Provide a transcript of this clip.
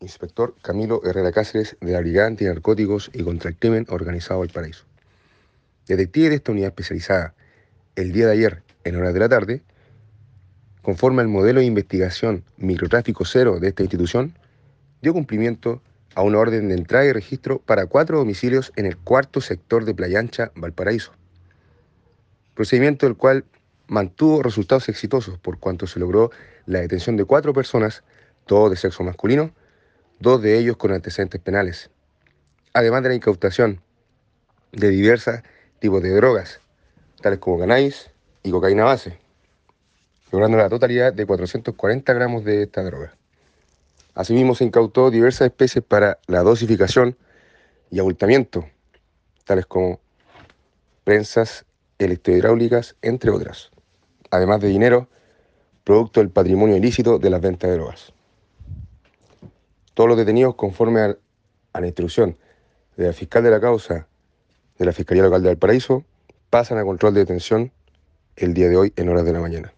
inspector Camilo Herrera Cáceres de la Brigada Antinarcóticos y contra el Crimen Organizado del Paraíso. Detective de esta unidad especializada, el día de ayer, en horas de la tarde, conforme al modelo de investigación microtráfico cero de esta institución, dio cumplimiento a una orden de entrada y registro para cuatro domicilios en el cuarto sector de Playa Ancha, Valparaíso. Procedimiento del cual mantuvo resultados exitosos por cuanto se logró la detención de cuatro personas, todos de sexo masculino, dos de ellos con antecedentes penales, además de la incautación de diversos tipos de drogas, tales como cannabis y cocaína base, logrando la totalidad de 440 gramos de esta droga. Asimismo, se incautó diversas especies para la dosificación y abultamiento, tales como prensas electrohidráulicas, entre otras, además de dinero, producto del patrimonio ilícito de las ventas de drogas. Todos los detenidos, conforme a, la instrucción de la fiscal de la causa de la Fiscalía Local de Valparaíso, pasan a control de detención el día de hoy en horas de la mañana.